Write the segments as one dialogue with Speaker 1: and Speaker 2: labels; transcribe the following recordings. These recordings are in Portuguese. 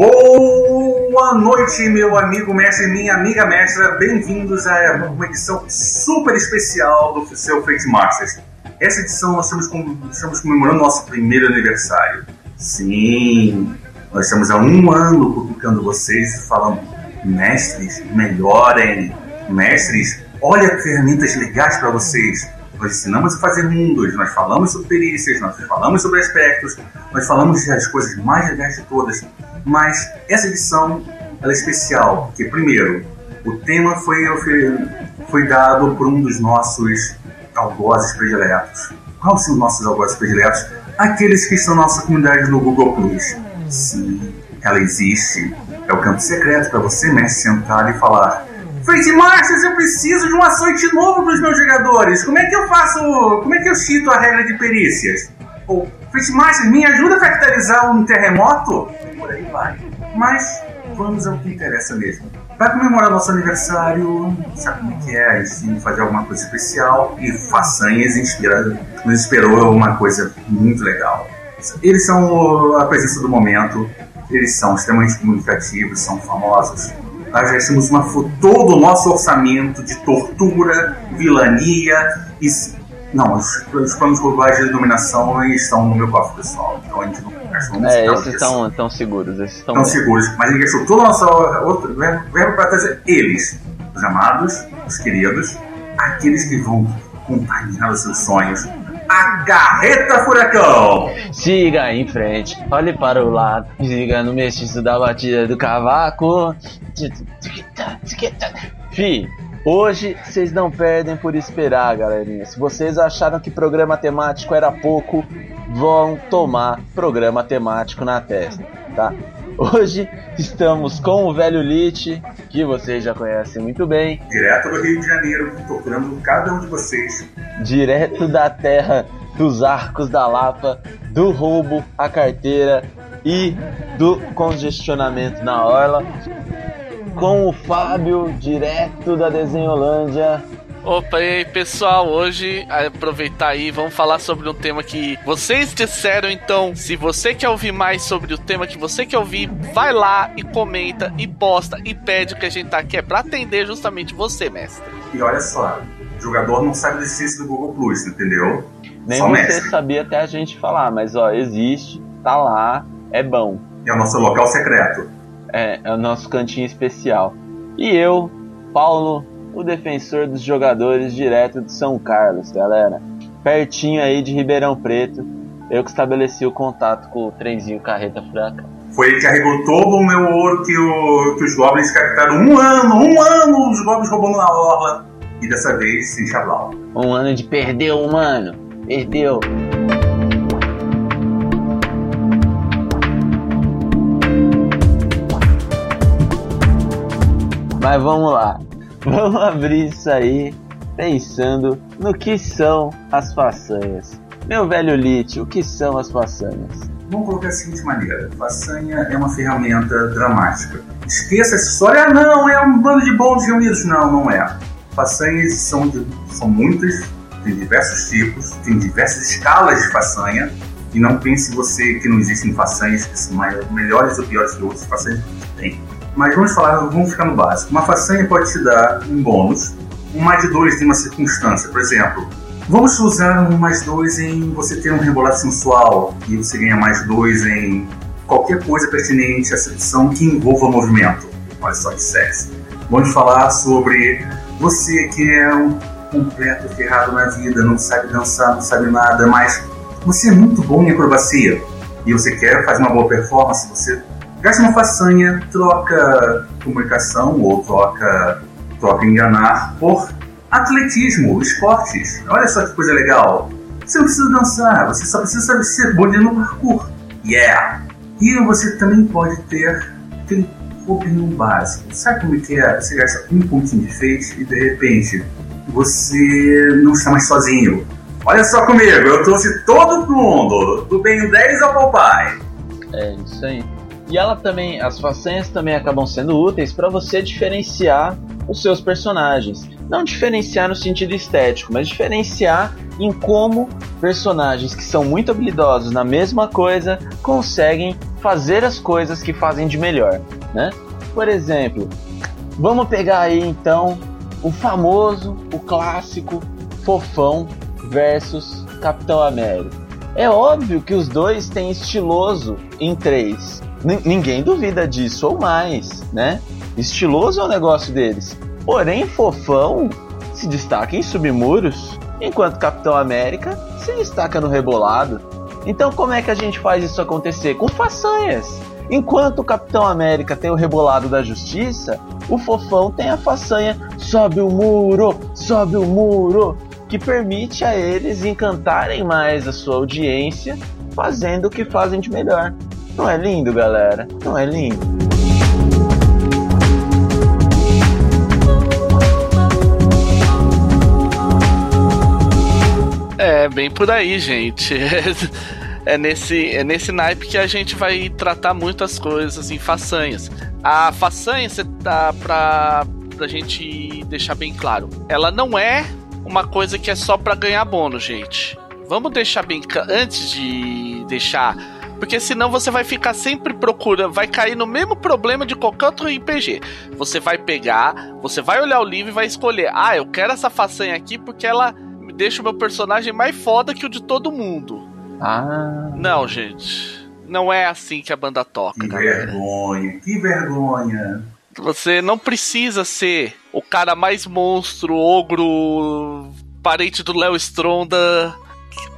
Speaker 1: Boa noite, meu amigo mestre e minha amiga mestra. Bem-vindos a uma edição super especial do seu Fate Masters. Essa edição nós estamos, com, estamos comemorando nosso primeiro aniversário. Sim, nós estamos há um ano publicando vocês falando, mestres, melhorem, mestres, olha ferramentas legais para vocês. Nós ensinamos a fazer mundos, nós falamos sobre perícias, nós falamos sobre aspectos, nós falamos das coisas mais legais de todas. Mas essa edição ela é especial, porque, primeiro, o tema foi, foi dado por um dos nossos algozes prediletos. Quais são os nossos algozes prediletos? Aqueles que estão na nossa comunidade no Google Plus. Sim, ela existe. É o campo secreto para você, mestre, sentar e falar: Fate Masters, eu preciso de um açoite novo para os meus jogadores. Como é que eu faço? Como é que eu cito a regra de perícias? Ou, Fate Masters, me ajuda a fractalizar um terremoto? Por aí vai. Mas vamos ao que interessa mesmo. Para comemorar nosso aniversário, sabe como é que é? A gente fazer alguma coisa especial e façanhas inspira, nos inspirou uma coisa muito legal. Eles são a presença do momento, eles são extremamente comunicativos, são famosos. Nós já temos uma, todo o nosso orçamento de tortura, vilania e. Não, os, os planos globais de dominação estão no meu cofre pessoal. Então a gente não
Speaker 2: gastou É, esses estão tão seguros. Esses
Speaker 1: estão seguros. Mas a gente gastou toda a nossa. Outro, verbo para trazer eles, os amados, os queridos, aqueles que vão contaminar os seus sonhos, Carreta Furacão.
Speaker 2: Siga em frente, olhe para o lado, siga no mestiço da batida do cavaco. Fi, hoje vocês não perdem por esperar, galerinha. Se vocês acharam que programa temático era pouco, vão tomar programa temático na testa, tá? Hoje estamos com o velho Lit, que vocês já conhecem muito bem.
Speaker 1: Direto do Rio de Janeiro, procurando cada um de vocês.
Speaker 2: Direto da terra dos arcos da Lapa, do roubo à carteira e do congestionamento na orla. Com o Fábio, direto da Desenholândia.
Speaker 3: Opa, e aí pessoal, hoje aproveitar aí, vamos falar sobre um tema que vocês disseram, então, se você quer ouvir mais sobre o tema que você quer ouvir, vai lá e comenta e posta e pede o que a gente tá aqui é pra atender justamente você, mestre.
Speaker 1: E olha só, o jogador não sabe da do Google Plus, entendeu?
Speaker 2: Nem você sabia até a gente falar, mas ó, existe, tá lá, é bom.
Speaker 1: É o nosso local secreto.
Speaker 2: É, é o nosso cantinho especial. E eu, Paulo o defensor dos jogadores direto de São Carlos, galera. Pertinho aí de Ribeirão Preto. Eu que estabeleci o contato com o trenzinho Carreta Furacão.
Speaker 1: Foi ele que carregou todo o meu ouro que, o, que os goblins captaram um ano, um ano os goblins roubando na orla. E dessa vez sem chablau.
Speaker 2: Um ano de perdeu, mano. Perdeu. Mas vamos lá. Vamos abrir isso aí pensando no que são as façanhas. Meu velho Lite, o que são as façanhas?
Speaker 1: Vamos colocar da seguinte maneira: façanha é uma ferramenta dramática. Esqueça essa história, ah, não, é um bando de bons reunidos. Não, não é. Façanhas são, de, são muitas, tem diversos tipos, tem diversas escalas de façanha. E não pense você que não existem façanhas que são melhores ou piores que outras façanhas. Tem. Mas vamos falar, vamos ficar no básico. Uma façanha pode te dar um bônus, um mais de dois em uma circunstância. Por exemplo, vamos usar um mais dois em você ter um rebolado sensual e você ganha mais dois em qualquer coisa pertinente à sedução que envolva movimento. Olha só que sexy. Vamos falar sobre você que é um completo ferrado na vida, não sabe dançar, não sabe nada, mas você é muito bom em acrobacia e você quer fazer uma boa performance, você Gasta uma façanha, troca comunicação ou troca, troca enganar por atletismo, esportes. Olha só que coisa legal. Você não precisa dançar, você só precisa ser bom no parkour. Yeah! E você também pode ter aquele pouquinho básico. Sabe como é que é? Você gasta um pontinho de feixe e de repente você não está mais sozinho. Olha só comigo, eu trouxe todo mundo, do bem 10 ao papai.
Speaker 2: É isso aí. E ela também, as façanhas também acabam sendo úteis para você diferenciar os seus personagens. Não diferenciar no sentido estético, mas diferenciar em como personagens que são muito habilidosos na mesma coisa conseguem fazer as coisas que fazem de melhor, né? Por exemplo, vamos pegar aí então o famoso, o clássico Fofão versus Capitão América. É óbvio que os dois têm estiloso em três. N ninguém duvida disso ou mais, né? Estiloso é o negócio deles. Porém, Fofão se destaca em submuros, enquanto Capitão América se destaca no rebolado. Então, como é que a gente faz isso acontecer? Com façanhas. Enquanto o Capitão América tem o rebolado da justiça, o Fofão tem a façanha sobe o muro, sobe o muro, que permite a eles encantarem mais a sua audiência, fazendo o que fazem de melhor. Não é lindo, galera? Não é lindo?
Speaker 3: É, bem por aí, gente. é nesse, é nesse naipe que a gente vai tratar muitas coisas em façanhas. A façanha, você tá pra, pra gente deixar bem claro, ela não é uma coisa que é só para ganhar bônus, gente. Vamos deixar bem antes de deixar, porque senão você vai ficar sempre procurando, vai cair no mesmo problema de qualquer outro RPG. Você vai pegar, você vai olhar o livro e vai escolher: "Ah, eu quero essa façanha aqui porque ela deixa o meu personagem mais foda que o de todo mundo".
Speaker 2: Ah.
Speaker 3: Não, gente. Não é assim que a banda toca,
Speaker 1: Que
Speaker 3: galera.
Speaker 1: vergonha, que vergonha.
Speaker 3: Você não precisa ser o cara mais monstro, ogro, parente do Léo Stronda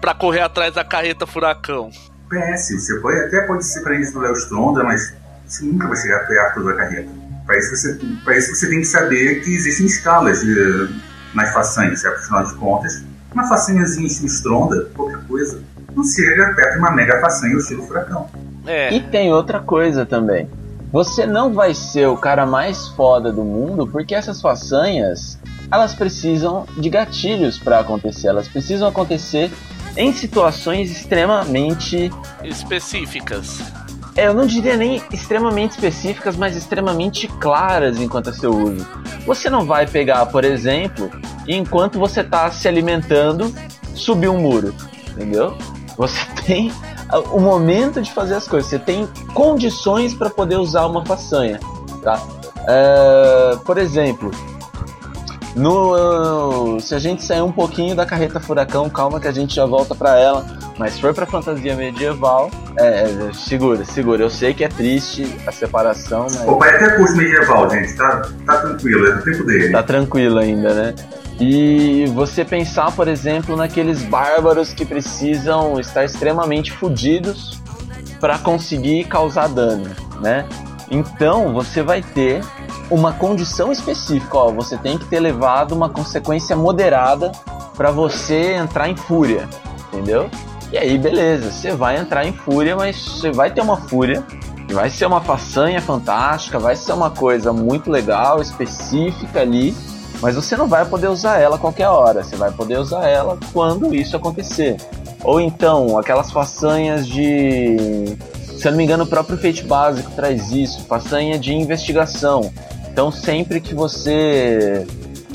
Speaker 3: pra correr atrás da carreta furacão.
Speaker 1: PS, você pode, até pode ser para isso do Léo Stronda, mas você nunca vai chegar perto da carreta. Para isso, você, pra isso você tem que saber que existem escalas de, nas façanhas, certo? Afinal de contas, uma façanhazinha estilo Stronda, qualquer coisa, não chega perto de uma mega façanha estilo furacão.
Speaker 3: É,
Speaker 2: E tem outra coisa também. Você não vai ser o cara mais foda do mundo porque essas façanhas elas precisam de gatilhos para acontecer. Elas precisam acontecer em situações extremamente
Speaker 3: específicas.
Speaker 2: É, eu não diria nem extremamente específicas, mas extremamente claras enquanto a seu uso. Você não vai pegar, por exemplo, e enquanto você está se alimentando, subir um muro, entendeu? Você tem o momento de fazer as coisas, você tem condições para poder usar uma façanha, tá? É, por exemplo, no, se a gente sair um pouquinho da carreta furacão, calma que a gente já volta para ela. Mas se for pra fantasia medieval, é, é, segura, segura. Eu sei que é triste a separação, mas
Speaker 1: O pai até curso medieval, gente, tá, tá tranquilo, é do tempo dele.
Speaker 2: tá tranquilo ainda, né? E você pensar, por exemplo, naqueles bárbaros que precisam estar extremamente fodidos para conseguir causar dano, né? Então você vai ter uma condição específica, ó, você tem que ter levado uma consequência moderada para você entrar em fúria, entendeu? E aí, beleza, você vai entrar em fúria, mas você vai ter uma fúria, e vai ser uma façanha fantástica, vai ser uma coisa muito legal, específica ali, mas você não vai poder usar ela a qualquer hora, você vai poder usar ela quando isso acontecer. Ou então, aquelas façanhas de. Se eu não me engano, o próprio Fate Básico traz isso, façanha de investigação. Então, sempre que você.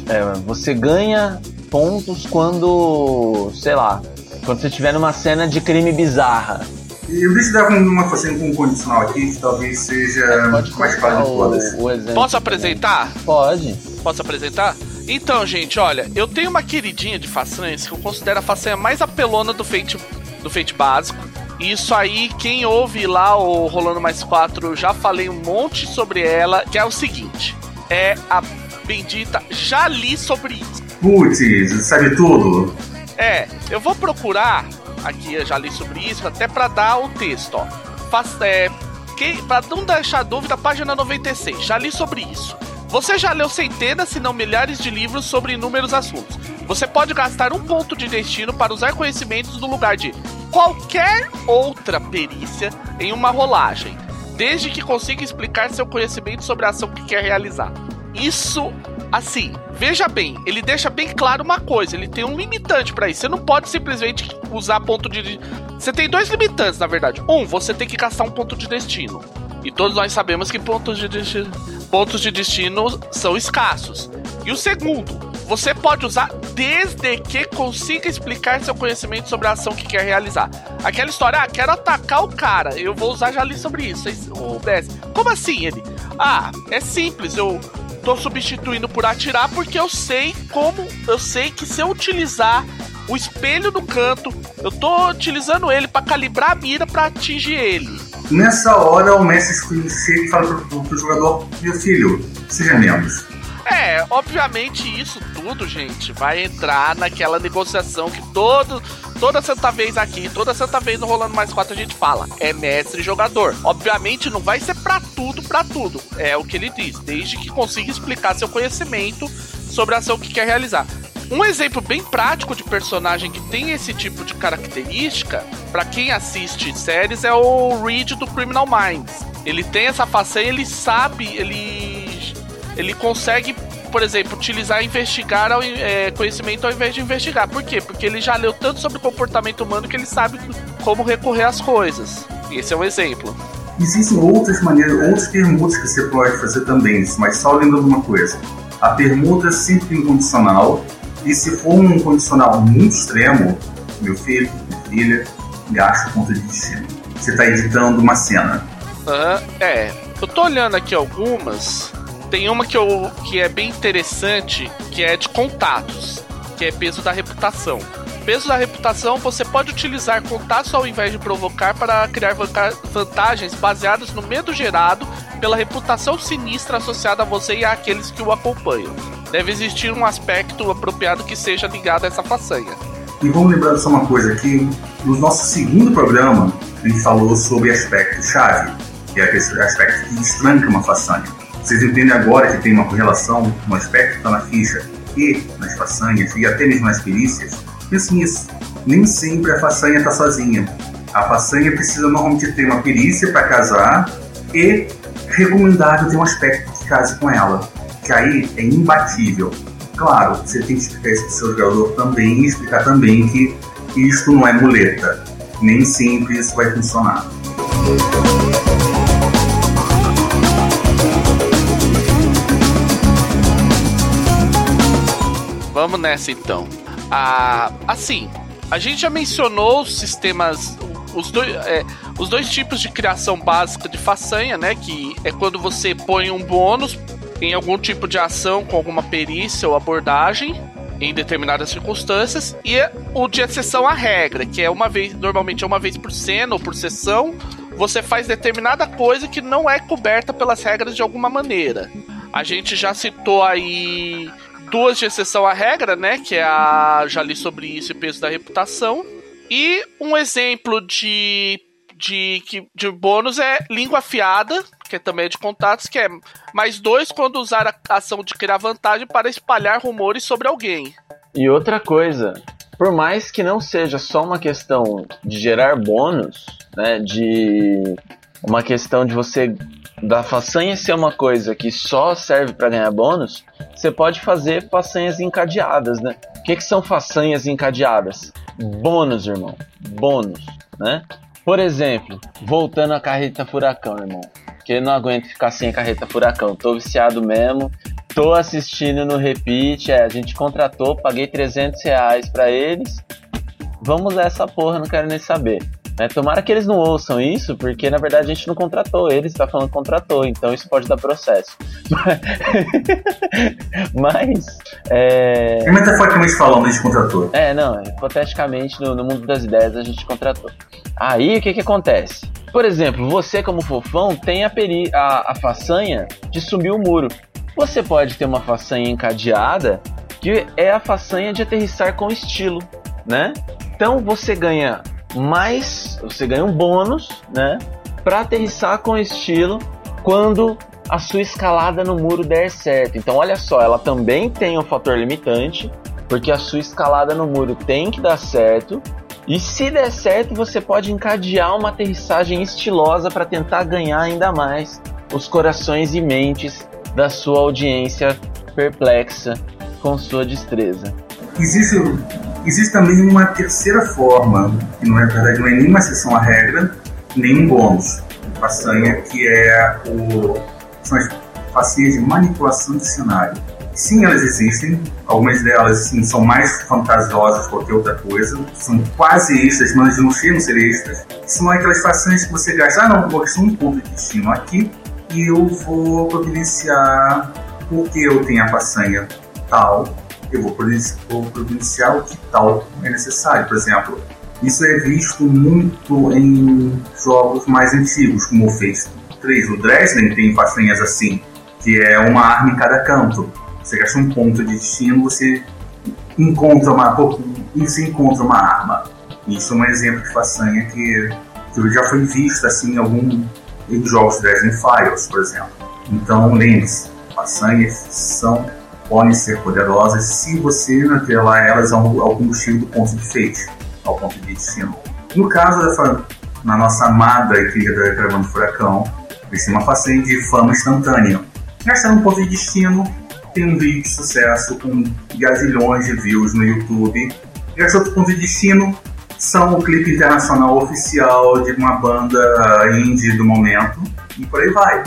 Speaker 2: é, você ganha pontos quando. sei lá. Quando você estiver numa cena de crime bizarra.
Speaker 1: E eu deixo dar uma façanha com um condicional aqui, que talvez seja mais
Speaker 2: colocar
Speaker 1: fácil de todas.
Speaker 2: o, o exemplo.
Speaker 3: Posso apresentar?
Speaker 2: Pode.
Speaker 3: Posso apresentar? Então, gente, olha, eu tenho uma queridinha de façanhas que eu considero a façanha mais apelona do Fate, do Fate básico. E Isso aí, quem ouve lá o Rolando Mais 4, eu já falei um monte sobre ela, que é o seguinte: é a bendita já li sobre isso.
Speaker 1: Putz, sabe tudo?
Speaker 3: É, eu vou procurar aqui, eu já li sobre isso, até pra dar o texto, ó. Faz, é, quem, pra não deixar dúvida, página 96, já li sobre isso. Você já leu centenas, se não milhares de livros sobre inúmeros assuntos. Você pode gastar um ponto de destino para usar conhecimentos no lugar de qualquer outra perícia em uma rolagem, desde que consiga explicar seu conhecimento sobre a ação que quer realizar. Isso, assim, veja bem, ele deixa bem claro uma coisa, ele tem um limitante para isso. Você não pode simplesmente usar ponto de. Você tem dois limitantes, na verdade. Um, você tem que gastar um ponto de destino. E todos nós sabemos que pontos de destino, pontos de destino são escassos. E o segundo, Você pode usar desde que consiga explicar seu conhecimento sobre a ação que quer realizar. Aquela história, ah, quero atacar o cara, eu vou usar já ali sobre isso. O BS, como assim ele? Ah, é simples, eu tô substituindo por atirar porque eu sei como, eu sei que se eu utilizar o espelho no canto, eu tô utilizando ele para calibrar a mira para atingir ele.
Speaker 1: Nessa hora o mestre chega e fala pro, pro jogador: Meu filho, seja menos.
Speaker 3: É, obviamente isso tudo, gente, vai entrar naquela negociação que todo, toda santa vez aqui, toda santa vez no Rolando Mais 4 a gente fala. É mestre jogador. Obviamente não vai ser pra tudo, pra tudo. É o que ele diz, desde que consiga explicar seu conhecimento sobre a ação que quer realizar. Um exemplo bem prático de personagem que tem esse tipo de característica, para quem assiste séries, é o Reed do Criminal Minds. Ele tem essa façanha, ele sabe, ele ele consegue, por exemplo, utilizar investigar ao, é, conhecimento ao invés de investigar. Por quê? Porque ele já leu tanto sobre comportamento humano que ele sabe como recorrer às coisas. Esse é um exemplo.
Speaker 1: Existem outras maneiras, outros permutas que você pode fazer também, mas só lembrando uma coisa. A permuta é sempre incondicional, e se for um condicional muito extremo, meu filho, minha filha, gasta ponto de destino. Você está editando uma cena.
Speaker 3: Uhum, é. Eu tô olhando aqui algumas tem uma que, eu, que é bem interessante, que é de contatos, que é peso da reputação. Peso da reputação, você pode utilizar contatos ao invés de provocar para criar vantagens baseadas no medo gerado pela reputação sinistra associada a você e àqueles que o acompanham. Deve existir um aspecto apropriado que seja ligado a essa façanha.
Speaker 1: E vamos lembrar só uma coisa aqui, no nosso segundo programa, a gente falou sobre aspecto-chave, que é aquele aspecto que estranca uma façanha. Vocês entendem agora que tem uma correlação, um aspecto que está na ficha e nas façanhas e até mesmo nas perícias? Pense nisso. Nem sempre a façanha está sozinha. A façanha precisa normalmente ter uma perícia para casar e recomendável ter um aspecto que case com ela, que aí é imbatível. Claro, você tem que explicar isso para o seu jogador também e explicar também que isto não é muleta. Nem sempre isso vai funcionar.
Speaker 3: Vamos nessa então. Ah, assim, a gente já mencionou os sistemas, os dois, é, os dois tipos de criação básica de façanha, né? Que é quando você põe um bônus em algum tipo de ação com alguma perícia ou abordagem em determinadas circunstâncias e o de exceção à regra, que é uma vez, normalmente é uma vez por cena ou por sessão, você faz determinada coisa que não é coberta pelas regras de alguma maneira. A gente já citou aí duas de exceção à regra, né? Que é a. Já li sobre isso e peso da reputação. E um exemplo de. De, de bônus é língua afiada, que também é de contatos, que é mais dois quando usar a ação de criar vantagem para espalhar rumores sobre alguém.
Speaker 2: E outra coisa, por mais que não seja só uma questão de gerar bônus, né, de uma questão de você da façanha ser uma coisa que só serve para ganhar bônus, você pode fazer façanhas encadeadas, né? O que, que são façanhas encadeadas? Bônus, irmão. Bônus, né? Por exemplo, voltando à carreta furacão, irmão. Que eu não aguento ficar sem a carreta furacão. Tô viciado mesmo. Tô assistindo no repeat. É, a gente contratou, paguei 300 reais pra eles. Vamos essa porra, não quero nem saber. Né? Tomara que eles não ouçam isso, porque na verdade a gente não contratou eles, está falando contratou, então isso pode dar processo. Mas. É...
Speaker 1: E metaforicamente falando, a gente contratou.
Speaker 2: É, não, hipoteticamente no, no mundo das ideias a gente contratou. Aí o que, que acontece? Por exemplo, você como fofão tem a, peri a, a façanha de subir o muro. Você pode ter uma façanha encadeada que é a façanha de aterrissar com estilo, né? Então você ganha mas você ganha um bônus, né? Para aterrissar com estilo quando a sua escalada no muro der certo. Então, olha só, ela também tem um fator limitante, porque a sua escalada no muro tem que dar certo. E se der certo, você pode encadear uma aterrissagem estilosa para tentar ganhar ainda mais os corações e mentes da sua audiência perplexa com sua destreza.
Speaker 1: Existe Existe também uma terceira forma, que não é, verdade não é nem uma exceção à regra, nem um bônus. Façanha que é o, são as facinhas de manipulação de cenário. Sim, elas existem. Algumas delas sim, são mais fantasiosas que outra coisa. São quase extras, mas não chegam a ser extras. São aquelas fações que você gasta. Ah, não, vou gastar um ponto de destino aqui e eu vou providenciar porque eu tenho a façanha tal. Eu vou providenciar o que tal é necessário. Por exemplo, isso é visto muito em jogos mais antigos, como o Face 3. O Dresden tem façanhas assim, que é uma arma em cada canto você gasta um ponto de destino, você encontra uma, você encontra uma arma. Isso é um exemplo de façanha que, que já foi visto assim, em alguns jogos de Resident Files, por exemplo. Então, lembre-se, façanhas são, podem ser poderosas se você atrelar elas ao, combustível do ponto de fate, ao ponto de destino. No caso da na nossa amada e querida Caravana Furacão, vai ser uma façanha de fama instantânea. Gastando um ponto de destino, tem um vídeo de sucesso com gazilhões de views no YouTube. Ponto de destino são o clipe internacional oficial de uma banda indie do momento. E por aí vai.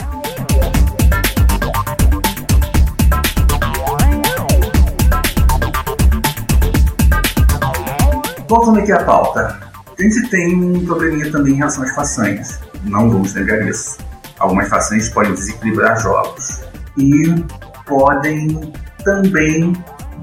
Speaker 1: Voltando aqui à pauta, a gente tem um probleminha também em relação às façanhas. Não vamos negar isso. Algumas façanhas podem desequilibrar jogos. E podem também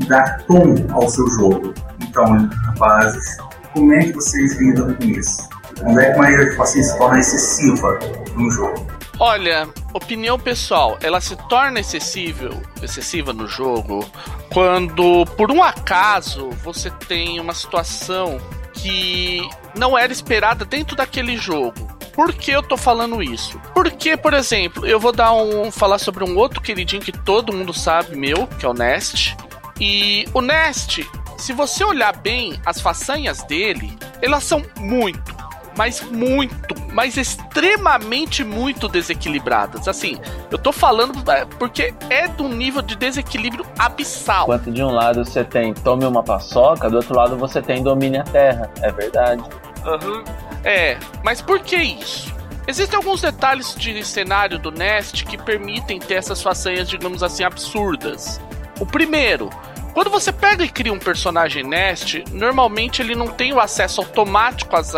Speaker 1: dar tom ao seu jogo. Então, rapazes, como é que vocês lidam com isso? Quando é que uma equação se torna excessiva no jogo?
Speaker 3: Olha, opinião pessoal, ela se torna excessível, excessiva no jogo quando, por um acaso, você tem uma situação que não era esperada dentro daquele jogo. Por que eu tô falando isso? Porque, por exemplo, eu vou dar um falar sobre um outro queridinho que todo mundo sabe meu, que é o Nest. E o Nest, se você olhar bem as façanhas dele, elas são muito, mas muito, mas extremamente muito desequilibradas. Assim, eu tô falando é, porque é de um nível de desequilíbrio abissal.
Speaker 2: Enquanto de um lado você tem tome uma paçoca, do outro lado você tem domine a terra. É verdade.
Speaker 3: Uhum. É, mas por que isso? Existem alguns detalhes de cenário do Nest que permitem ter essas façanhas, digamos assim, absurdas. O primeiro, quando você pega e cria um personagem Nest, normalmente ele não tem o acesso automático às,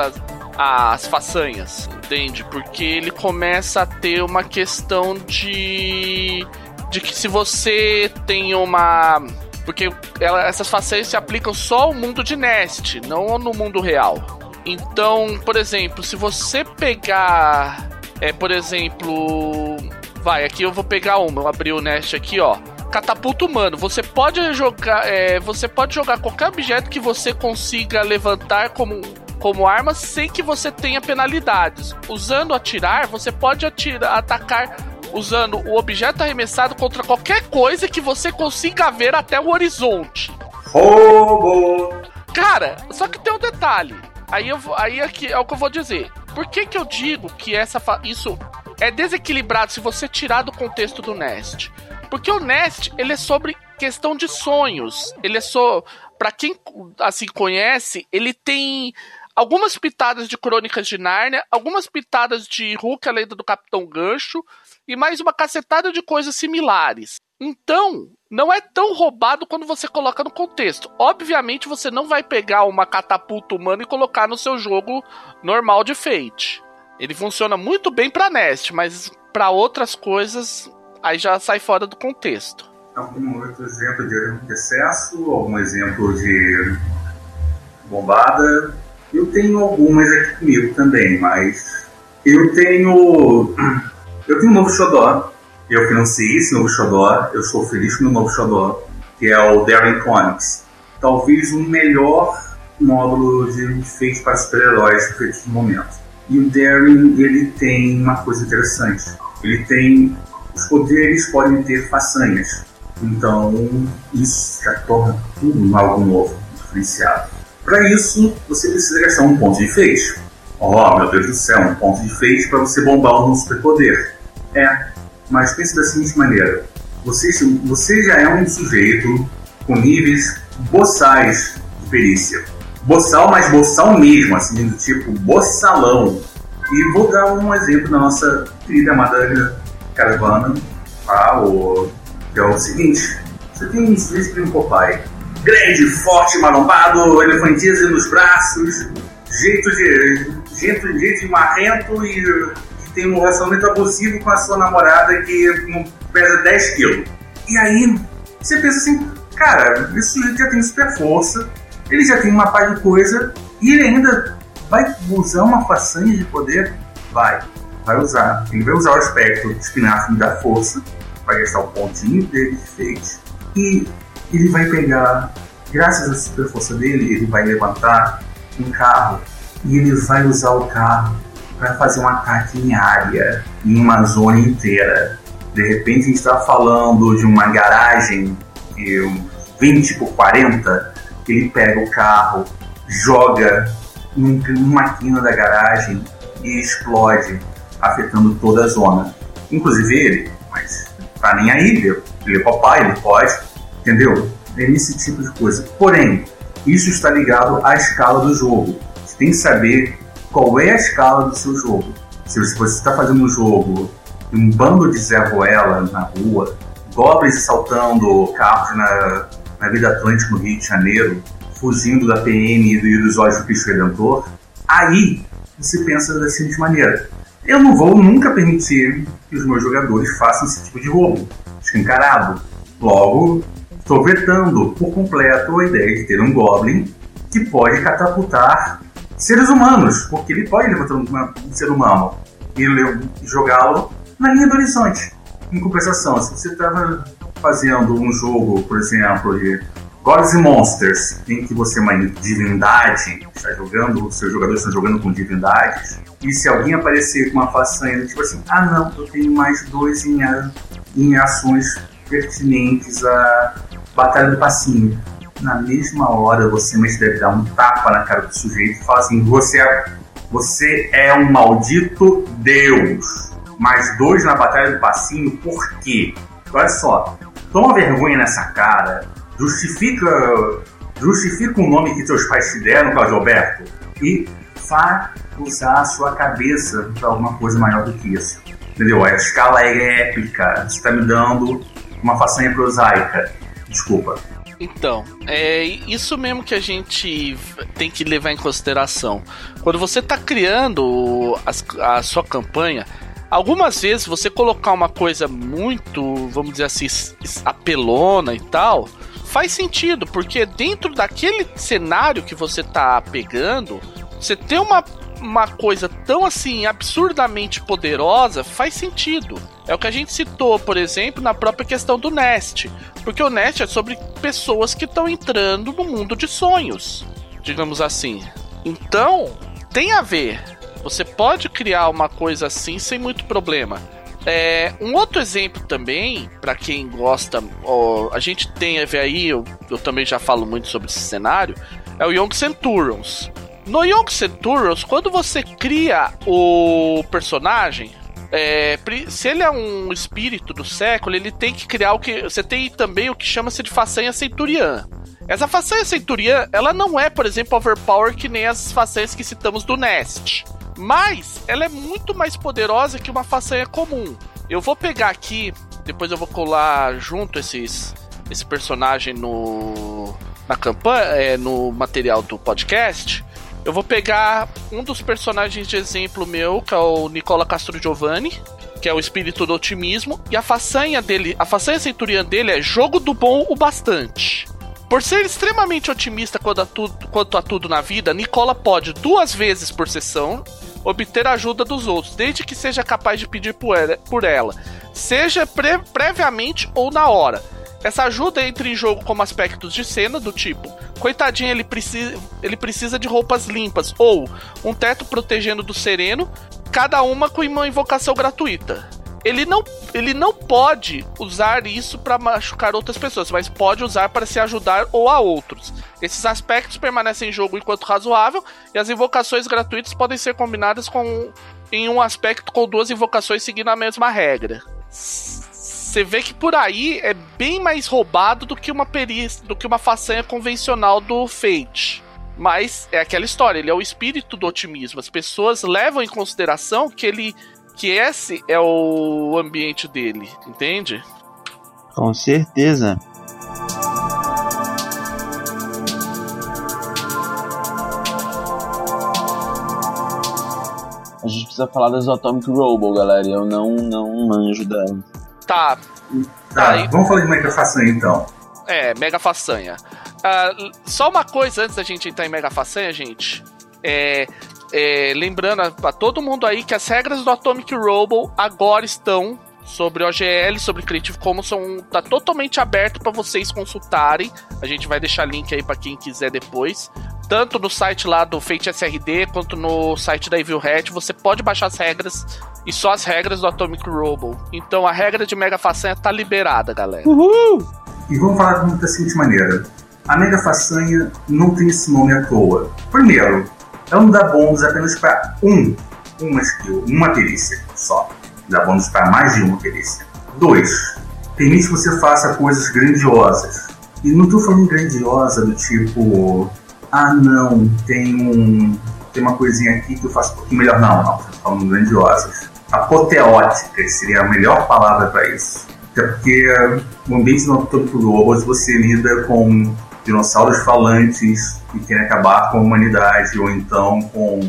Speaker 3: às façanhas, entende? Porque ele começa a ter uma questão de. de que se você tem uma. Porque ela, essas façanhas se aplicam só ao mundo de Nest, não no mundo real. Então, por exemplo, se você pegar, é, por exemplo, vai, aqui eu vou pegar uma, eu abri o Nest aqui, ó. Catapulta humano. Você pode jogar, é, você pode jogar qualquer objeto que você consiga levantar como como arma sem que você tenha penalidades. Usando atirar, você pode atirar, atacar usando o objeto arremessado contra qualquer coisa que você consiga ver até o horizonte.
Speaker 1: Roubo!
Speaker 3: Cara, só que tem um detalhe. Aí, eu, aí aqui é o que eu vou dizer. Por que, que eu digo que essa isso é desequilibrado se você tirar do contexto do Nest? Porque o Nest, ele é sobre questão de sonhos. Ele é só. Pra quem assim conhece, ele tem algumas pitadas de Crônicas de Nárnia, algumas pitadas de Hulk, a lenda do Capitão Gancho, e mais uma cacetada de coisas similares. Então, não é tão roubado quando você coloca no contexto. Obviamente, você não vai pegar uma catapulta humana e colocar no seu jogo normal de Fate. Ele funciona muito bem para Nest, mas para outras coisas aí já sai fora do contexto.
Speaker 1: Algum outro exemplo de excesso? Algum exemplo de bombada? Eu tenho algumas aqui comigo também, mas eu tenho eu tenho um novo Xodó eu financiei esse novo Xodó, eu estou feliz com o novo Xodó, que é o Darren Comics. Talvez o melhor módulo de feito para super-heróis feito no momento. E o Darren, ele tem uma coisa interessante. Ele tem... Os poderes podem ter façanhas. Então, isso já torna tudo algo novo, diferenciado. Para isso, você precisa gastar um ponto de feixe. Oh, meu Deus do céu, um ponto de feixe para você bombar um superpoder. É, mas pense da seguinte maneira: você, você já é um sujeito com níveis boçais de perícia. Boçal, mas boçal mesmo, assim, do tipo boçalão. E vou dar um exemplo da nossa querida amada caravana, tá? que é o seguinte: Você tem um sujeito que um. Grande, forte, marombado, elefantismo nos braços, jeito de. jeito, jeito de marrento e tem um relacionamento abusivo com a sua namorada que não pesa 10 quilos. E aí você pensa assim, cara, esse sujeito já tem super força, ele já tem uma par de coisa e ele ainda vai usar uma façanha de poder? Vai, vai usar. Ele vai usar o aspecto espinafre da força, vai gastar o pontinho dele de fake e ele vai pegar, graças à super força dele, ele vai levantar um carro e ele vai usar o carro para fazer um ataque em área, em uma zona inteira. De repente a gente está falando de uma garagem de 20 por 40, ele pega o carro, joga numa quina da garagem e explode, afetando toda a zona. Inclusive ele, mas tá nem aí, ele, ele é papai, ele pode, entendeu? É esse tipo de coisa. Porém, isso está ligado à escala do jogo. Você tem que saber qual é a escala do seu jogo. Se você está fazendo um jogo de um bando de Zé Ruela na rua, goblins assaltando carros na, na Vida Atlântica no Rio de Janeiro, fugindo da PM e dos olhos do Cristo Redentor, aí você pensa da seguinte maneira: eu não vou nunca permitir que os meus jogadores façam esse tipo de roubo, escancarado. Logo, estou vetando por completo a ideia de ter um Goblin que pode catapultar seres humanos, porque ele pode levantar um ser humano e jogá-lo na linha do horizonte. Em compensação, se você estava fazendo um jogo, por exemplo, de Gods and Monsters, em que você é uma divindade, está jogando, os seus jogadores estão jogando com divindades, e se alguém aparecer com uma façanha, tipo assim, ah não, eu tenho mais dois em, em ações pertinentes à Batalha do Passinho. Na mesma hora você me deve dar um tapa na cara do sujeito e falar assim, você é, você é um maldito Deus. Mais dois na Batalha do Passinho, por quê? Olha só, toma vergonha nessa cara, justifica, justifica o nome que seus pais te deram, Claudio Alberto, e vá usar a sua cabeça para alguma coisa maior do que isso. Entendeu? A escala é épica, você está me dando uma façanha prosaica. Desculpa.
Speaker 3: Então, é isso mesmo que a gente tem que levar em consideração. Quando você está criando a, a sua campanha, algumas vezes você colocar uma coisa muito, vamos dizer assim, apelona e tal, faz sentido, porque dentro daquele cenário que você tá pegando, você ter uma, uma coisa tão assim absurdamente poderosa faz sentido. É o que a gente citou, por exemplo, na própria questão do Nest. Porque o Nest é sobre pessoas que estão entrando no mundo de sonhos, digamos assim. Então, tem a ver. Você pode criar uma coisa assim sem muito problema. É, um outro exemplo também, para quem gosta, ó, a gente tem aí, eu, eu, também já falo muito sobre esse cenário, é o Young Centurions. No Young Centurions, quando você cria o personagem, é, se ele é um espírito do século, ele tem que criar o que. Você tem também o que chama-se de façanha centuriã. Essa façanha centuriã, ela não é, por exemplo, overpower que nem as façanhas que citamos do Nest. Mas ela é muito mais poderosa que uma façanha comum. Eu vou pegar aqui, depois eu vou colar junto esses, esse personagem no na campanha, é, no material do podcast. Eu vou pegar um dos personagens de exemplo meu, que é o Nicola Castro Giovanni, que é o espírito do otimismo, e a façanha dele, a façanha centuriã dele é jogo do bom o bastante. Por ser extremamente otimista quanto a, tudo, quanto a tudo na vida, Nicola pode duas vezes por sessão obter a ajuda dos outros, desde que seja capaz de pedir por ela, por ela seja pre previamente ou na hora. Essa ajuda entra em jogo como aspectos de cena, do tipo: coitadinho, ele precisa, ele precisa de roupas limpas, ou um teto protegendo do sereno, cada uma com uma invocação gratuita ele não, ele não pode usar isso para machucar outras pessoas, mas pode usar para se ajudar ou a outros. Esses aspectos permanecem em jogo enquanto razoável e as invocações gratuitas podem ser combinadas com em um aspecto com duas invocações seguindo a mesma regra. Você vê que por aí é bem mais roubado do que uma perícia, do que uma façanha convencional do Fate. Mas é aquela história, ele é o espírito do otimismo. As pessoas levam em consideração que ele que esse é o ambiente dele, entende?
Speaker 2: Com certeza. A gente precisa falar das Atomic Robo, galera. Eu não, não manjo da,
Speaker 3: Tá.
Speaker 1: Tá,
Speaker 3: Aí-
Speaker 1: vamos falar de mega façanha então.
Speaker 3: É, mega façanha. Ah, só uma coisa antes da gente entrar em mega façanha, gente. É, é, lembrando a, a todo mundo aí que as regras do Atomic Robo agora estão sobre OGL, sobre Creative Commons, são, tá totalmente aberto para vocês consultarem. A gente vai deixar link aí para quem quiser depois. Tanto no site lá do Fate SRD quanto no site da Evil Hat, você pode baixar as regras e só as regras do Atomic Robo. Então a regra de mega façanha tá liberada, galera.
Speaker 2: Uhul!
Speaker 1: E vamos falar da seguinte maneira: a mega façanha não tem esse nome à toa. Primeiro, ela não dá bônus apenas para um, uma skill, uma perícia só. Dá bônus para mais de uma perícia. Dois, permite que você faça coisas grandiosas. E não estou falando grandiosa do tipo, ah não, tem um. Tem uma coisinha aqui que eu faço um pouquinho melhor. Não, não, falando grandiosas. Apoteóticas seria a melhor palavra para isso. Até porque o ambiente do Atomic Robots você lida com dinossauros falantes que querem acabar com a humanidade, ou então com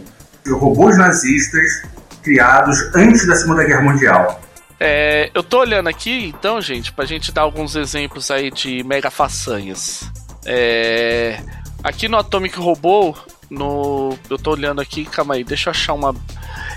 Speaker 1: robôs nazistas criados antes da Segunda Guerra Mundial.
Speaker 3: É, eu tô olhando aqui, então, gente, pra gente dar alguns exemplos aí de mega façanhas. É, aqui no Atomic Robô, no, eu tô olhando aqui, calma aí, deixa eu achar uma.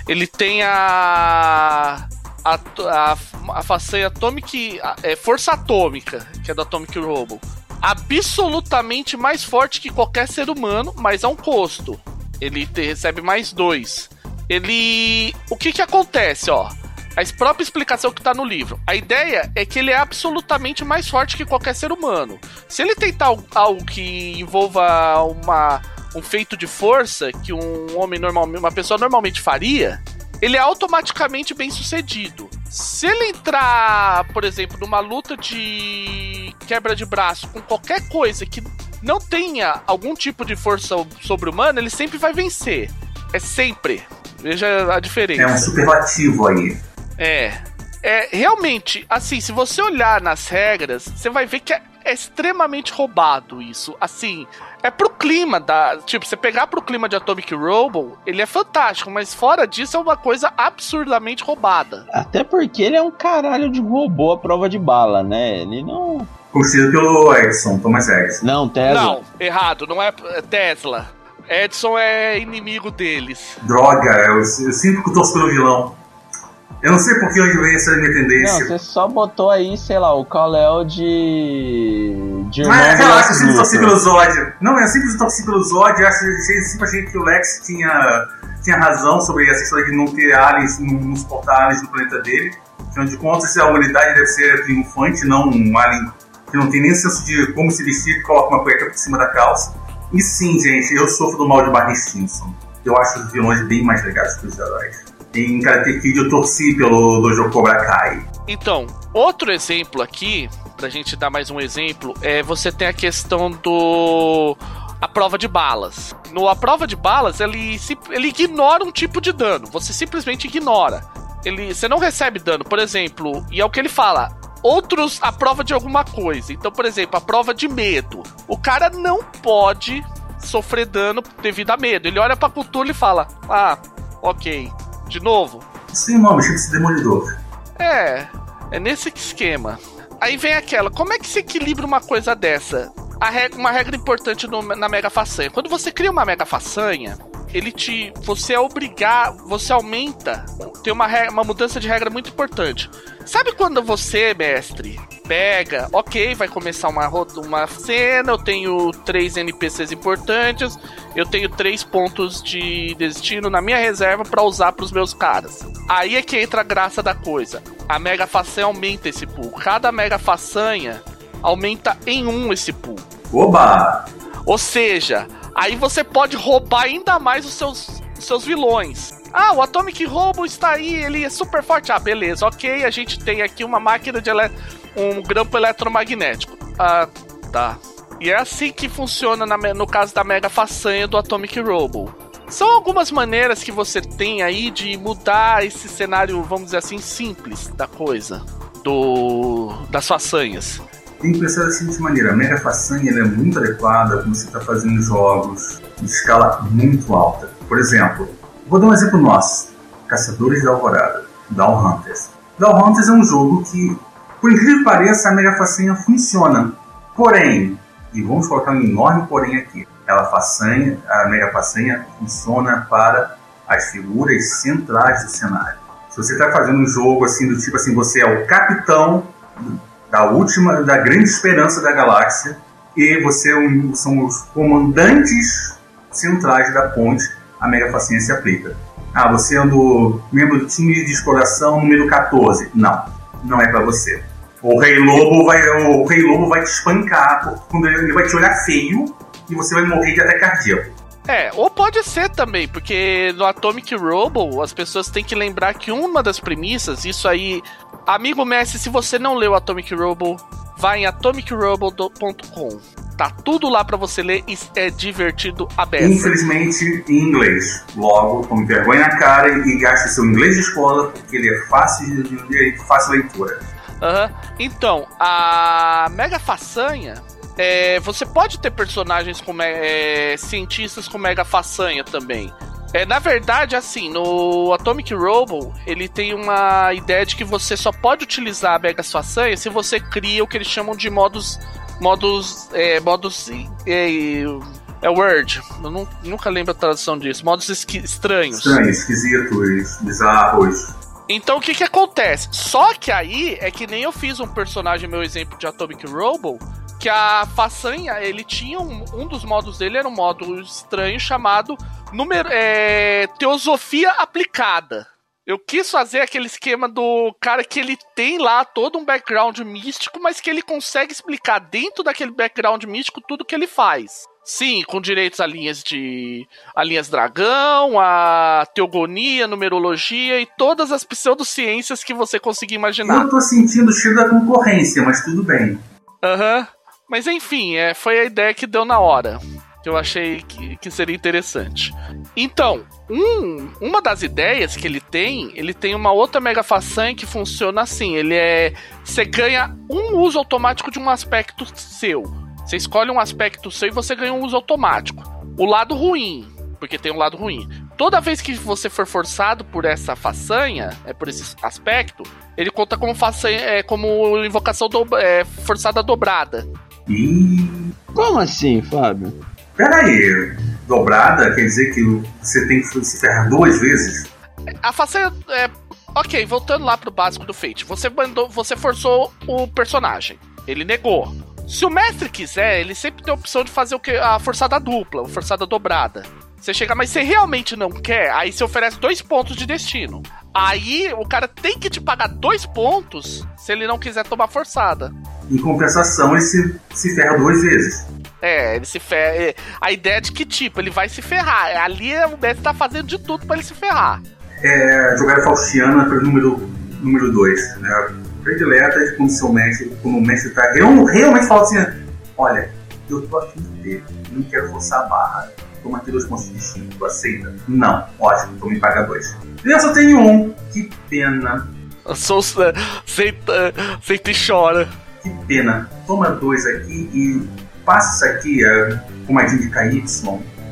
Speaker 3: Ele tem a. A, a, a façanha Atomic. a- é, Força Atômica, que é do Atomic Robo. Absolutamente mais forte que qualquer ser humano, mas a um custo. Ele te- recebe mais dois. Ele. O que que acontece, ó? A própria explicação que tá no livro. A ideia é que ele é absolutamente mais forte que qualquer ser humano. Se ele tentar al- algo que envolva uma, um feito de força que um homem normalmente, uma pessoa normalmente faria, ele é automaticamente bem sucedido. Se ele entrar, por exemplo, numa luta de quebra de braço com qualquer coisa que não tenha algum tipo de força sobre-humana, ele sempre vai vencer. É sempre. Veja a diferença.
Speaker 1: É um superlativo aí.
Speaker 3: É. É, realmente, assim, se você olhar nas regras, você vai ver que é, é extremamente roubado isso. Assim, é pro clima da. Tipo, você pegar pro clima de Atomic Robo, ele é fantástico, mas fora disso é uma coisa absurdamente roubada.
Speaker 2: Até porque ele é um caralho de robô à prova de bala, né? Ele não.
Speaker 1: Construído pelo Edison, Thomas Edison.
Speaker 2: Não, Tesla.
Speaker 3: Não, errado, não é é Tesla. Edson é inimigo deles.
Speaker 1: Droga, eu, eu sinto que eu torço pelo vilão. Eu não sei por que onde vem essa minha
Speaker 2: Não,
Speaker 1: tendência.
Speaker 2: você só botou aí, sei lá, o Kal-El de. de irmão
Speaker 1: Mas
Speaker 2: do
Speaker 1: relaxa, eu sempre Zod. Não, torci pelo Zod. Eu acho- sempre achei que o Lex tinha, tinha razão sobre essa história de não ter aliens, não, não suportar aliens no planeta dele. Afinal de contas, a humanidade deve ser triunfante, não um alien que não tem nem senso de como se vestir, que coloca uma cueca por cima da calça. E sim, gente, eu sofro do mal de Barney Stinson. Eu acho os vilões bem mais legais que os heróis. Em Karate Kid eu torci pelo Dojo Cobra Kai.
Speaker 3: Então, outro exemplo aqui, pra gente dar mais um exemplo, é você tem a questão do. A prova de balas. No A prova de balas, ele, ele ignora um tipo de dano. Você simplesmente ignora. Ele, você não recebe dano, por exemplo, e é o que ele fala. Outros a prova de alguma coisa. Então, por exemplo, a prova de medo. O cara não pode sofrer dano devido a medo. Ele olha pra cultura e fala: Ah, ok. De novo,
Speaker 1: tem um nome, chama-se Demolidor.
Speaker 3: é, é nesse esquema. Aí vem aquela, como é que se equilibra uma coisa dessa? Regra- uma regra importante no- na mega façanha. Quando você cria uma mega façanha, ele te. Você é obrigar. Você aumenta. Tem uma, re- uma mudança de regra muito importante. Sabe quando você, mestre, pega, ok, vai começar uma, uma cena, eu tenho três NPCs importantes, eu tenho três pontos de destino na minha reserva pra usar pros meus caras. Aí é que entra a graça da coisa. A mega façanha aumenta esse pool. Cada mega façanha aumenta em um esse pool.
Speaker 1: Oba!
Speaker 3: Ou seja, aí você pode roubar ainda mais os seus, os seus vilões. Ah, o Atomic Robo está aí, ele é super forte. Ah, beleza, ok, a gente tem aqui uma máquina de ele... um grampo eletromagnético. Ah, tá. E é assim que funciona na no caso da mega façanha do Atomic Robo. São algumas maneiras que você tem aí de mudar esse cenário, vamos dizer assim, simples da coisa. Do. das façanhas.
Speaker 1: Tem que pensar da seguinte maneira, a mega façanha é muito adequada quando você está fazendo jogos de escala muito alta. Por exemplo, vou dar um exemplo nosso. Caçadores da Alvorada, Dawn Hunters. Dawn Hunters é um jogo que, por incrível que pareça, a Mega Façanha funciona. Porém, e vamos colocar um enorme porém aqui, ela façanha, a Mega Façanha funciona para as figuras centrais do cenário. Se você está fazendo um jogo assim do tipo assim, você é o capitão da última, da grande esperança da galáxia e você é um, são os comandantes centrais da ponte, a Mega aplica. Ah, você é um membro do time de exploração número 14. Não, não é para você. O Rei Lobo vai, o Rei Lobo vai te espancar, quando ele vai te olhar feio e você vai morrer de ataque cardíaco.
Speaker 3: É, ou pode ser também, porque no Atomic Robo as pessoas têm que lembrar que uma das premissas, isso aí. Amigo Messi, se você não leu Atomic Robo, vai em atomicrobo.com. Tá tudo lá para você ler e é divertido aberto.
Speaker 1: Infelizmente em inglês. Logo, tome vergonha na cara e gaste seu inglês de escola, porque ele é fácil de, de fácil leitura.
Speaker 3: Uhum. Então, a Mega Façanha é, você pode ter personagens com é, cientistas com mega façanha também. É, na verdade, assim, no Atomic Robo, ele tem uma ideia de que você só pode utilizar a Mega Façanha se você cria o que eles chamam de modos. Modos. É, modos. É, é Word. Eu não, nunca lembro a tradução disso. Modos estranhos.
Speaker 1: Estranhos, esquisitos, bizarros.
Speaker 3: Então o que que acontece? Só que aí é que nem eu fiz um personagem, meu exemplo de Atomic Robo, que a façanha, ele tinha um, um dos modos dele era um modo estranho chamado número, é, teosofia aplicada. Eu quis fazer aquele esquema do cara que ele tem lá todo um background místico, mas que ele consegue explicar dentro daquele background místico tudo que ele faz. Sim, com direitos a linhas de. a linhas dragão, a teogonia, numerologia e todas as pseudociências que você conseguir imaginar.
Speaker 1: Eu tô sentindo o cheiro da concorrência, mas tudo bem.
Speaker 3: Aham. Uhum. Mas enfim, é, foi a ideia que deu na hora. Que eu achei que, que seria interessante. Então, um, uma das ideias que ele tem, ele tem uma outra mega façanha que funciona assim. Ele é. Você ganha um uso automático de um aspecto seu. Você escolhe um aspecto seu e você ganha um uso automático. O lado ruim, porque tem um lado ruim. Toda vez que você for forçado por essa façanha, é por esse aspecto, ele conta como façanha, é, como invocação do, é, forçada dobrada.
Speaker 2: Como assim, Fábio?
Speaker 1: Peraí, dobrada quer dizer que você tem que se ferrar duas vezes?
Speaker 3: A façanha é. Ok, voltando lá pro básico do Fate. Você mandou. Você forçou o personagem. Ele negou. Se o mestre quiser, ele sempre tem a opção de fazer o que? A forçada dupla, a forçada dobrada. Você chega, mas você realmente não quer? Aí você oferece dois pontos de destino. Aí o cara tem que te pagar dois pontos se ele não quiser tomar forçada.
Speaker 1: Em compensação, ele se, se ferra duas vezes.
Speaker 3: É, ele se ferra. É, a ideia é de que tipo, ele vai se ferrar. Ali o mestre tá fazendo de tudo para ele se ferrar.
Speaker 1: É, jogar Faustiana pelo número número 2, né? Predileta de quando o seu mestre, quando o mestre tá realmente falando assim, olha, eu tô aqui ter, não quero forçar a barra toma aqui dois pontos de destino, tu aceita? Não, ótimo, então me paga dois. Eu só tenho um, que pena.
Speaker 3: Sou aceita, aceita e chora.
Speaker 1: Que pena. Toma dois aqui e passa isso aqui a comadinha de KY,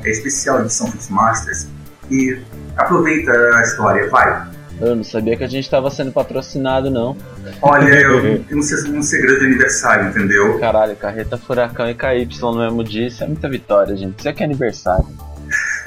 Speaker 1: é especial edição Masters, e aproveita a história, vai.
Speaker 2: Eu não sabia que a gente estava sendo patrocinado, não.
Speaker 1: Olha, eu, um, um segredo de aniversário, entendeu?
Speaker 2: Caralho, carreta furacão e KY no mesmo dia, isso é muita vitória, gente. Isso é que é aniversário.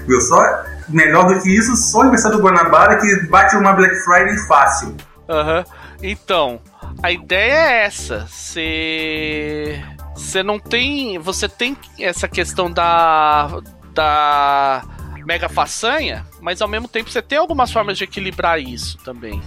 Speaker 1: Viu só? Melhor do que isso, só o aniversário do Guanabara que bate uma Black Friday fácil.
Speaker 3: Aham. Uhum. Então, a ideia é essa. Você. Você não tem. Você tem essa questão da. Da mega façanha, mas ao mesmo tempo você tem algumas formas de equilibrar isso também.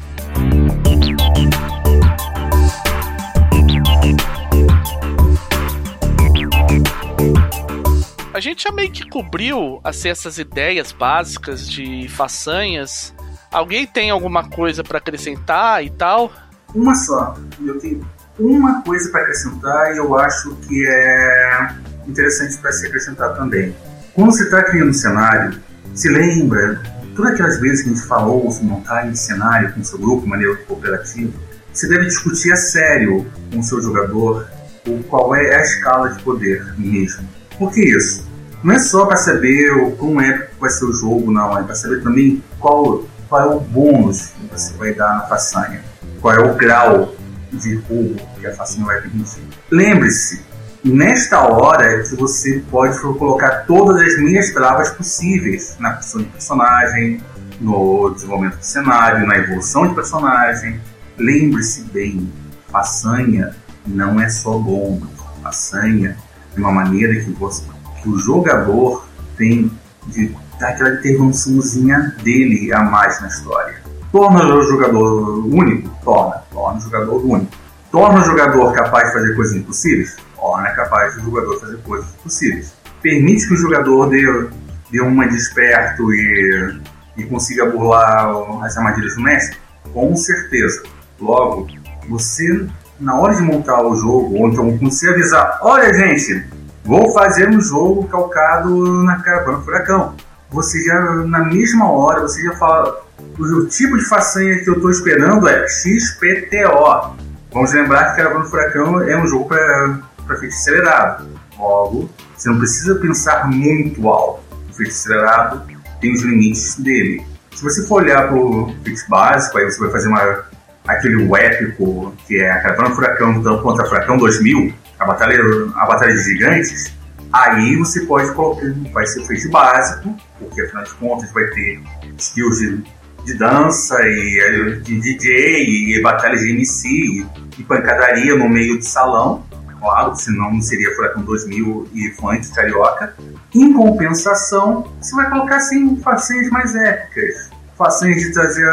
Speaker 3: A gente já meio que cobriu assim, essas ideias básicas de façanhas. Alguém tem alguma coisa para acrescentar e tal?
Speaker 1: Uma só. Eu tenho uma coisa para acrescentar e eu acho que é interessante para se acrescentar também. Quando você está criando um cenário, se lembra todas aquelas vezes que a gente falou sobre montagem de cenário com o seu grupo, maneira cooperativa, você deve discutir a sério com o seu jogador o qual é a escala de poder mesmo. Por que isso? Não é só para saber como é que vai ser o jogo, não, é para saber também qual qual é o bônus que você vai dar na façanha, qual é o grau de roubo que a façanha vai permitir. Lembre-se, nesta hora é que você pode colocar todas as minhas travas possíveis na construção de personagem, no desenvolvimento do cenário, na evolução de personagem. Lembre-se bem, façanha não é só bomba. Façanha é uma maneira que, você, que o jogador tem de dar aquela intervençãozinha dele a mais na história. Torna o jogador único? Torna. Torna o jogador único. Torna o jogador capaz de fazer coisas impossíveis? Torna capaz de o jogador fazer coisas possíveis. Permite que o jogador dê, dê uma de esperto e, e consiga burlar as armadilhas do mestre? Com certeza. Logo, você, na hora de montar o jogo, ou então você avisar: olha, gente, vou fazer um jogo calcado na caravana furacão. Você já, na mesma hora, você já fala: o tipo de façanha que eu estou esperando é XPTO. Vamos lembrar que Caravana Furacão é um jogo para feito acelerado. Logo, você não precisa pensar muito alto. O feito acelerado tem os limites dele. Se você for olhar para o feito básico, aí você vai fazer uma, aquele épico que é a Caravana Furacão contra Furacão 2000, a batalha, a batalha de gigantes. Aí você pode colocar, vai ser feito básico, porque afinal de contas vai ter skills de de dança e de DJ e batalhas de MC e pancadaria no meio do salão. Claro, senão não seria Furacão 2000 e funk carioca. Em compensação, você vai colocar assim façanhas mais épicas. Façanhas de trazer,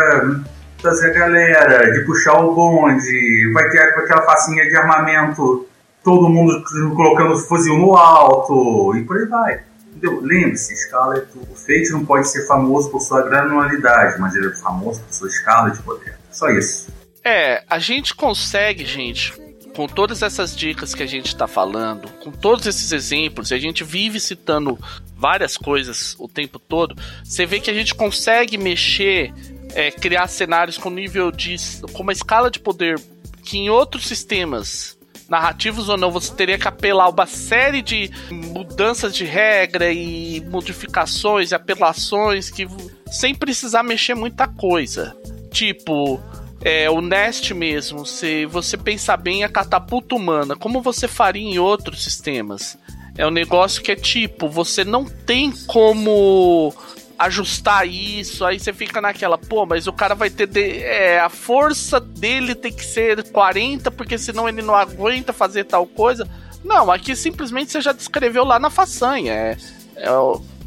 Speaker 1: trazer a galera, de puxar o bonde, vai ter aquela facinha de armamento, todo mundo colocando fuzil no alto, e por aí vai. Lembre-se, Scarlet, o Fate não pode ser famoso por sua granularidade, mas ele é famoso por sua escala de poder. Só isso.
Speaker 3: É, a gente consegue, gente, com todas essas dicas que a gente está falando, com todos esses exemplos, a gente vive citando várias coisas o tempo todo, você vê que a gente consegue mexer, é, criar cenários com nível de. com uma escala de poder que em outros sistemas narrativos ou não, você teria que apelar uma série de mudanças de regra e modificações e apelações que sem precisar mexer muita coisa. Tipo, é, o Nest mesmo, se você pensar bem a catapulta humana, como você faria em outros sistemas? É um negócio que é tipo, você não tem como ajustar isso, aí você fica naquela, pô, mas o cara vai ter. De, é, a força dele tem que ser 40, porque senão ele não aguenta fazer tal coisa. Não, aqui simplesmente você já descreveu lá na façanha. É, é,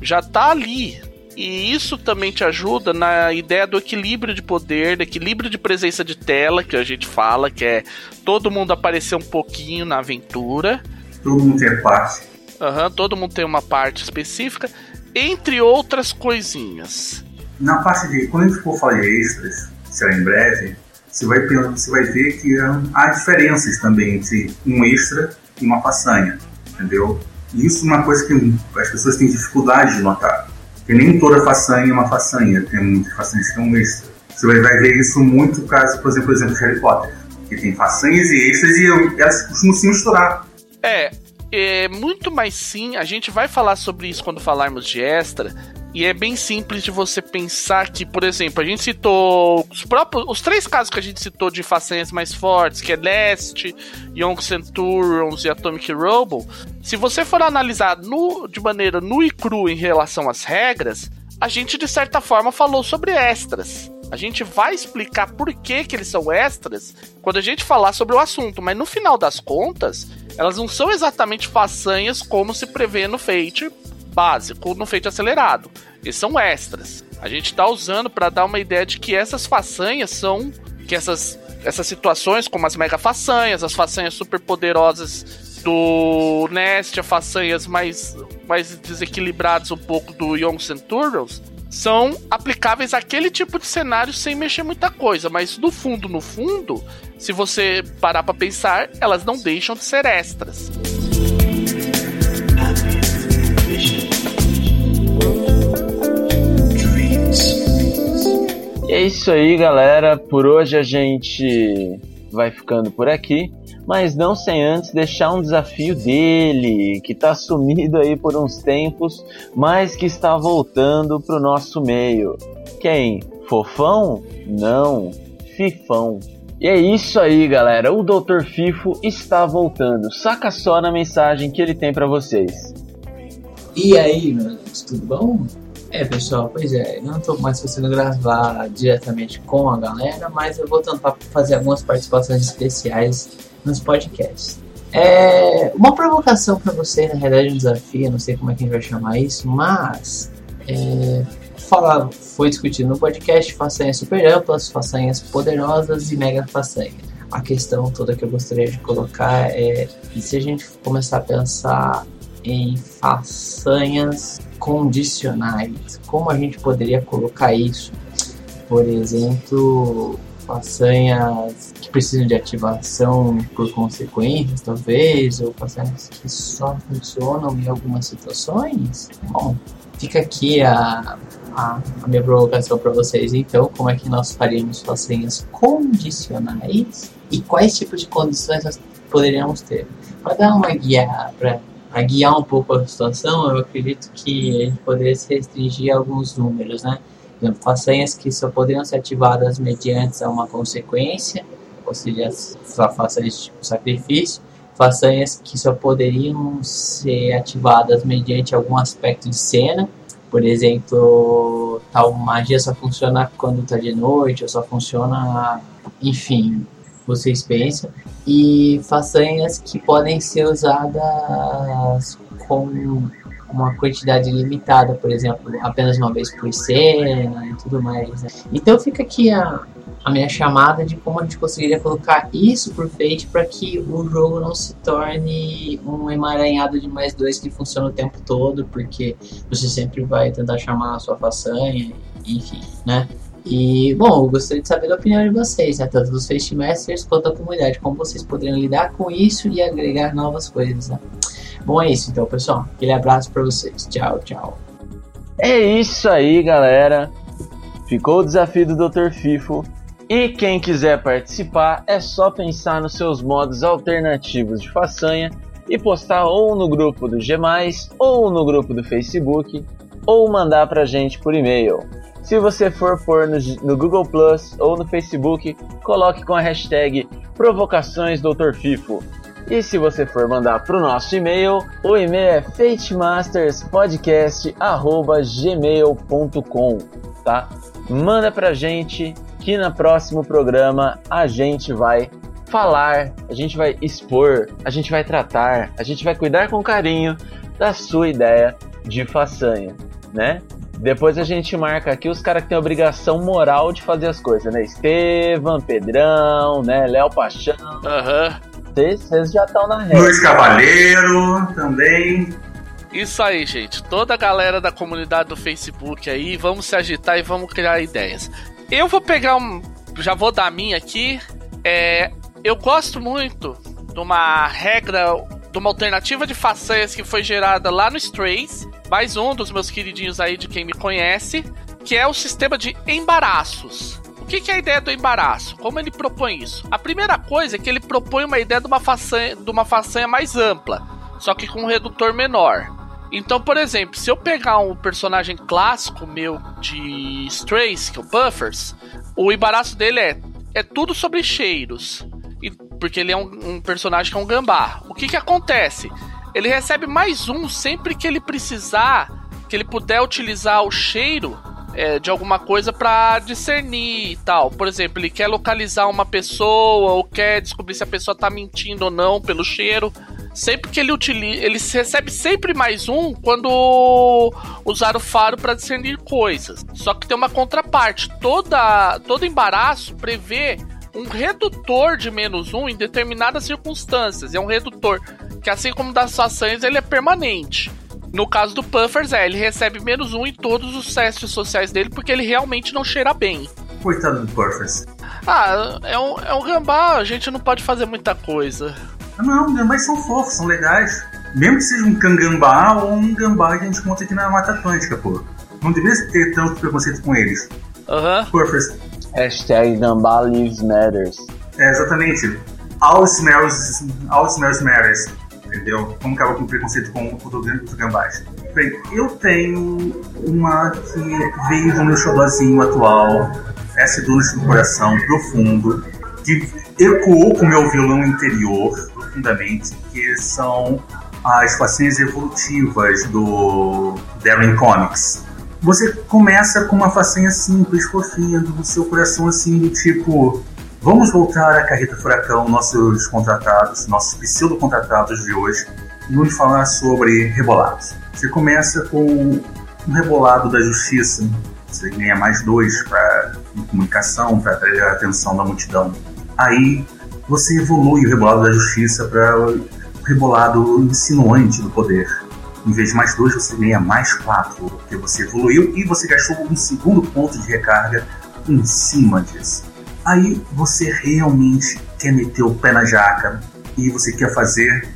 Speaker 3: já tá ali. E isso também te ajuda na ideia do equilíbrio de poder, do equilíbrio de presença de tela, que a gente fala, que é todo mundo aparecer um pouquinho na aventura.
Speaker 1: Todo mundo tem parte.
Speaker 3: Uhum, todo mundo tem uma parte específica entre outras coisinhas.
Speaker 1: Na parte de. Quando a gente for falar de extras, será em breve, você vai, você vai ver que há diferenças também entre um extra e uma façanha, entendeu? E isso é uma coisa que as pessoas têm dificuldade de notar. Porque nem toda façanha é uma façanha, tem muitas façanhas que são extra. Você vai, vai ver isso muito caso, por exemplo, por exemplo, de Harry Potter, que tem façanhas e extras e elas costumam se misturar.
Speaker 3: É, é muito mais sim. A gente vai falar sobre isso quando falarmos de extra. E é bem simples de você pensar que, por exemplo, a gente citou os próprios. Os três casos que a gente citou de façanhas mais fortes, que é Leste, Young Centurions e Atomic Robo. Se você for analisar no, de maneira nu e cru em relação às regras, a gente de certa forma falou sobre extras. A gente vai explicar por que, que eles são extras quando a gente falar sobre o assunto, mas no final das contas, elas não são exatamente façanhas como se prevê no Fate básico, no Fate acelerado. Eles são extras. A gente está usando para dar uma ideia de que essas façanhas são que essas essas situações como as mega façanhas, as façanhas super poderosas do Nest, as façanhas mais mais desequilibradas um pouco do Young Centurions, são aplicáveis àquele tipo de cenário sem mexer muita coisa, mas no fundo, no fundo, se você parar para pensar, elas não deixam de ser extras.
Speaker 2: É isso aí, galera. Por hoje a gente vai ficando por aqui mas não sem antes deixar um desafio dele, que está sumido aí por uns tempos, mas que está voltando para o nosso meio. Quem? Fofão? Não, fifão. E é isso aí, galera. O Dr. Fifo está voltando. Saca só na mensagem que ele tem para vocês.
Speaker 4: E aí, meus amigos, tudo bom? É, pessoal, pois é, eu não estou mais conseguindo gravar diretamente com a galera, mas eu vou tentar fazer algumas participações especiais nos podcasts. É uma provocação para você, na realidade, um desafio, não sei como é que a gente vai chamar isso, mas é, falar, foi discutido no podcast façanhas super amplas, façanhas poderosas e mega façanhas. A questão toda que eu gostaria de colocar é se a gente começar a pensar em façanhas condicionais, como a gente poderia colocar isso? Por exemplo, façanhas que precisam de ativação por consequências, talvez, ou façanhas que só funcionam em algumas situações? Bom, fica aqui a, a, a minha provocação para vocês, então, como é que nós faríamos façanhas condicionais e quais tipos de condições nós poderíamos ter? Para dar uma guia, para guiar um pouco a situação, eu acredito que a gente poderia se restringir a alguns números, né? Por exemplo, façanhas que só poderiam ser ativadas mediante uma consequência, ou seja, façanhas tipo sacrifício, façanhas que só poderiam ser ativadas mediante algum aspecto de cena, por exemplo, tal magia só funciona quando está de noite, ou só funciona, enfim, vocês pensam, e façanhas que podem ser usadas com uma quantidade limitada, por exemplo, apenas uma vez por cena e tudo mais. Né? Então fica aqui a, a minha chamada de como a gente conseguiria colocar isso por Fate para que o jogo não se torne um emaranhado de mais dois que funciona o tempo todo, porque você sempre vai tentar chamar a sua façanha, enfim, né? E, bom, eu gostaria de saber a opinião de vocês, né? tanto dos Fate Masters quanto da comunidade, como vocês poderiam lidar com isso e agregar novas coisas, né? Bom, é isso então, pessoal. Aquele abraço para vocês. Tchau, tchau.
Speaker 2: É isso aí, galera. Ficou o desafio do Dr. Fifo. E quem quiser participar, é só pensar nos seus modos alternativos de façanha e postar ou no grupo do G+, ou no grupo do Facebook, ou mandar pra gente por e-mail. Se você for pôr no, no, Google Plus ou no Facebook, coloque com a hashtag Provocações Dr. Fifo. E se você for mandar para o nosso e-mail, o e-mail é fatemasterspodcast@gmail.com, tá? Manda pra gente que no próximo programa a gente vai falar, a gente vai expor, a gente vai tratar, a gente vai cuidar com carinho da sua ideia de façanha, né? Depois a gente marca aqui os caras que têm a obrigação moral de fazer as coisas, né? Estevam, Pedrão, né? Léo Paixão.
Speaker 3: Aham.
Speaker 2: Uhum. Vocês já estão na rede.
Speaker 1: Luiz Cavaleiro também.
Speaker 3: Isso aí, gente. Toda a galera da comunidade do Facebook aí, vamos se agitar e vamos criar ideias. Eu vou pegar um. Já vou dar a minha aqui. É, eu gosto muito de uma regra, de uma alternativa de façanhas que foi gerada lá no Strays. Mais um dos meus queridinhos aí de quem me conhece. Que é o sistema de embaraços que, que é a ideia do embaraço? Como ele propõe isso? A primeira coisa é que ele propõe uma ideia de uma façanha, de uma façanha mais ampla, só que com um redutor menor. Então, por exemplo, se eu pegar um personagem clássico meu de Strays, que é o Buffers, o embaraço dele é, é tudo sobre cheiros. Porque ele é um, um personagem que é um gambá. O que, que acontece? Ele recebe mais um sempre que ele precisar, que ele puder utilizar o cheiro é, de alguma coisa para discernir e tal. Por exemplo, ele quer localizar uma pessoa ou quer descobrir se a pessoa tá mentindo ou não pelo cheiro. Sempre que ele utiliza, ele recebe sempre mais um quando usar o faro para discernir coisas. Só que tem uma contraparte. Toda, todo embaraço prevê um redutor de menos um em determinadas circunstâncias. É um redutor que, assim como das façanhas, ele é permanente. No caso do Puffers, é, ele recebe menos um em todos os testes sociais dele porque ele realmente não cheira bem.
Speaker 1: Coitado do Puffers.
Speaker 3: Ah, é um, é um gambá, a gente não pode fazer muita coisa.
Speaker 1: Não, gambás são fofos, são legais. Mesmo que seja um cangambá ou um gambá que a gente conta aqui na Mata Atlântica, pô. Não deveria ter tanto preconceito com eles.
Speaker 3: Aham.
Speaker 1: Uhum. Puffers.
Speaker 2: Hashtag Gambá Lives Matters.
Speaker 1: É, exatamente. All smells, all smells matters entendeu? Como acaba com preconceito com os gambás. Bem, eu tenho uma que veio do meu xodózinho atual, essa Dunas do Coração Profundo, que ecoou com o meu violão interior profundamente, que são as façanhas evolutivas do Darren Comics. Você começa com uma façanha simples, fofinha, do seu coração assim, do tipo Vamos voltar à Carreta Furacão, nossos contratados, nossos pseudo-contratados de hoje, e vamos falar sobre rebolados. Você começa com um rebolado da justiça, você ganha mais dois para comunicação, para atrair a atenção da multidão. Aí você evolui o rebolado da justiça para o rebolado insinuante do poder. Em vez de mais dois, você ganha mais quatro, porque você evoluiu e você gastou um segundo ponto de recarga em cima disso. Aí você realmente quer meter o pé na jaca e você quer fazer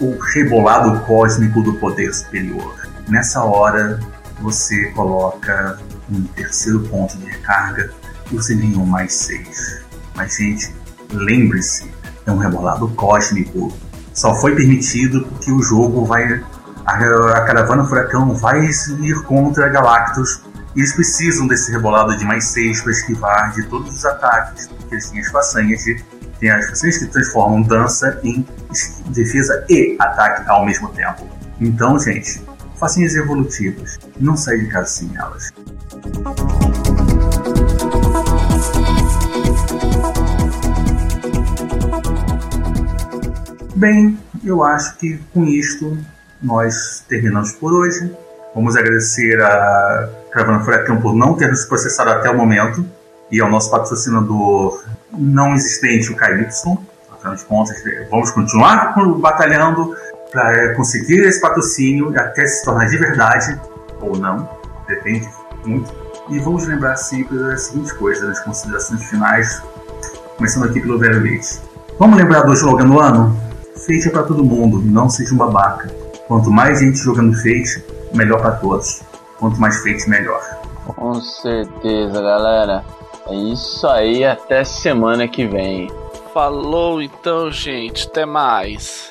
Speaker 1: o rebolado cósmico do poder superior. Nessa hora, você coloca um terceiro ponto de recarga e você ganhou mais seis. Mas, gente, lembre-se, é um rebolado cósmico. Só foi permitido porque o jogo vai. A, a caravana furacão vai ir contra Galactus e eles precisam desse rebolado de mais 6 para esquivar de todos os ataques, porque eles têm as façanhas de. Tem as façanhas que transformam dança em defesa e ataque ao mesmo tempo. Então, gente, façanhas evolutivas. Não sai de casa sem elas. Bem, eu acho que com isto nós terminamos por hoje. Vamos agradecer a Caravana Furacão por não ter nos processado até o momento e ao nosso patrocinador não existente, o KY. Afinal de contas, vamos continuar batalhando para conseguir esse patrocínio até se tornar de verdade ou não, depende muito. E vamos lembrar sempre das seguintes coisas, das considerações finais, começando aqui pelo Velho Leite. Vamos lembrar do slogan do ano? Fate é para todo mundo, não seja um babaca. Quanto mais gente jogando Fate, melhor para todos. Quanto mais feitos, melhor.
Speaker 2: Com certeza, galera. É isso aí, até semana que vem.
Speaker 3: Falou então, gente. Até mais.